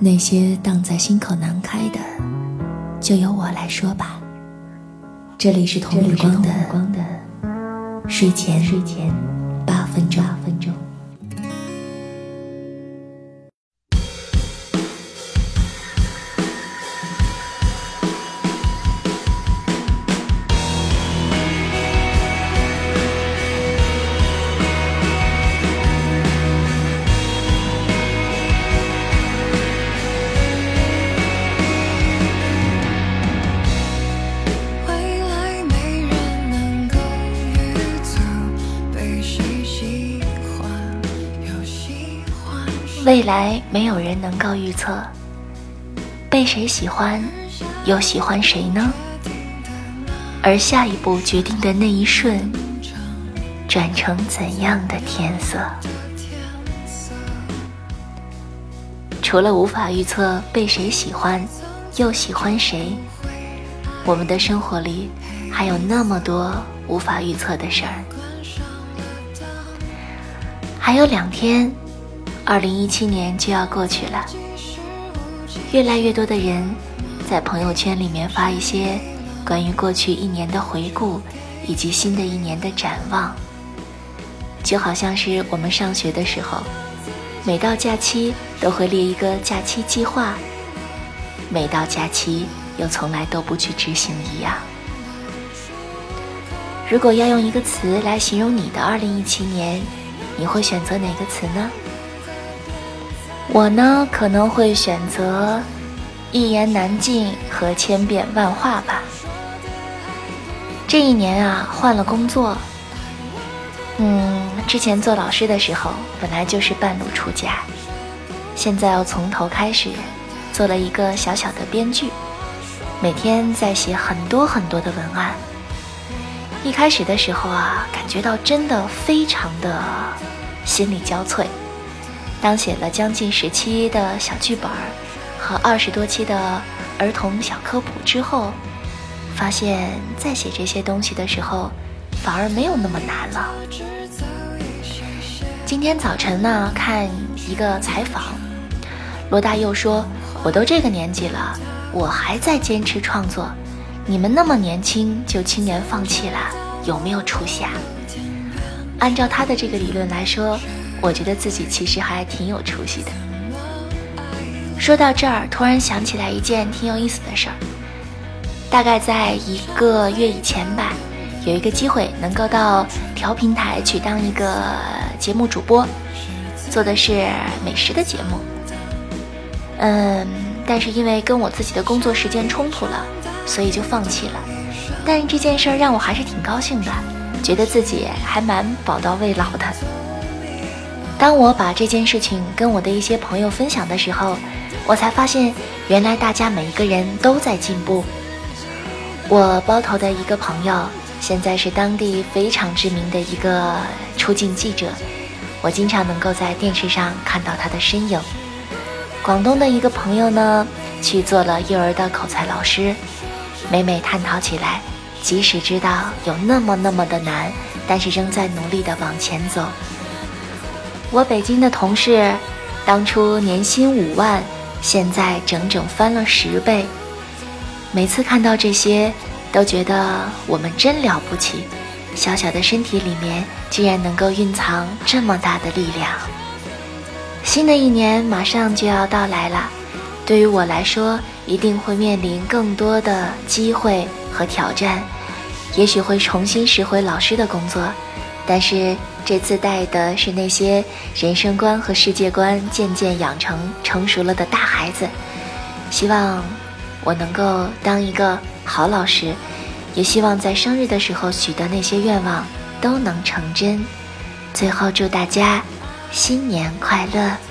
那些荡在心口难开的，就由我来说吧。这里是同理光的睡前睡前八分钟。未来没有人能够预测，被谁喜欢，又喜欢谁呢？而下一步决定的那一瞬，转成怎样的天色？除了无法预测被谁喜欢，又喜欢谁，我们的生活里还有那么多无法预测的事儿。还有两天。二零一七年就要过去了，越来越多的人在朋友圈里面发一些关于过去一年的回顾，以及新的一年的展望。就好像是我们上学的时候，每到假期都会列一个假期计划，每到假期又从来都不去执行一样。如果要用一个词来形容你的二零一七年，你会选择哪个词呢？我呢可能会选择一言难尽和千变万化吧。这一年啊，换了工作。嗯，之前做老师的时候，本来就是半路出家，现在要从头开始，做了一个小小的编剧，每天在写很多很多的文案。一开始的时候啊，感觉到真的非常的心力交瘁。当写了将近十期的小剧本和二十多期的儿童小科普之后，发现在写这些东西的时候，反而没有那么难了。今天早晨呢，看一个采访，罗大佑说：“我都这个年纪了，我还在坚持创作，你们那么年轻就轻言放弃了，有没有出息啊？”按照他的这个理论来说。我觉得自己其实还挺有出息的。说到这儿，突然想起来一件挺有意思的事儿。大概在一个月以前吧，有一个机会能够到调频台去当一个节目主播，做的是美食的节目。嗯，但是因为跟我自己的工作时间冲突了，所以就放弃了。但这件事儿让我还是挺高兴的，觉得自己还蛮宝刀未老的。当我把这件事情跟我的一些朋友分享的时候，我才发现，原来大家每一个人都在进步。我包头的一个朋友，现在是当地非常知名的一个出境记者，我经常能够在电视上看到他的身影。广东的一个朋友呢，去做了幼儿的口才老师，每每探讨起来，即使知道有那么那么的难，但是仍在努力的往前走。我北京的同事，当初年薪五万，现在整整翻了十倍。每次看到这些，都觉得我们真了不起。小小的身体里面，居然能够蕴藏这么大的力量。新的一年马上就要到来了，对于我来说，一定会面临更多的机会和挑战，也许会重新拾回老师的工作。但是这次带的是那些人生观和世界观渐渐养成成熟了的大孩子，希望我能够当一个好老师，也希望在生日的时候许的那些愿望都能成真。最后祝大家新年快乐！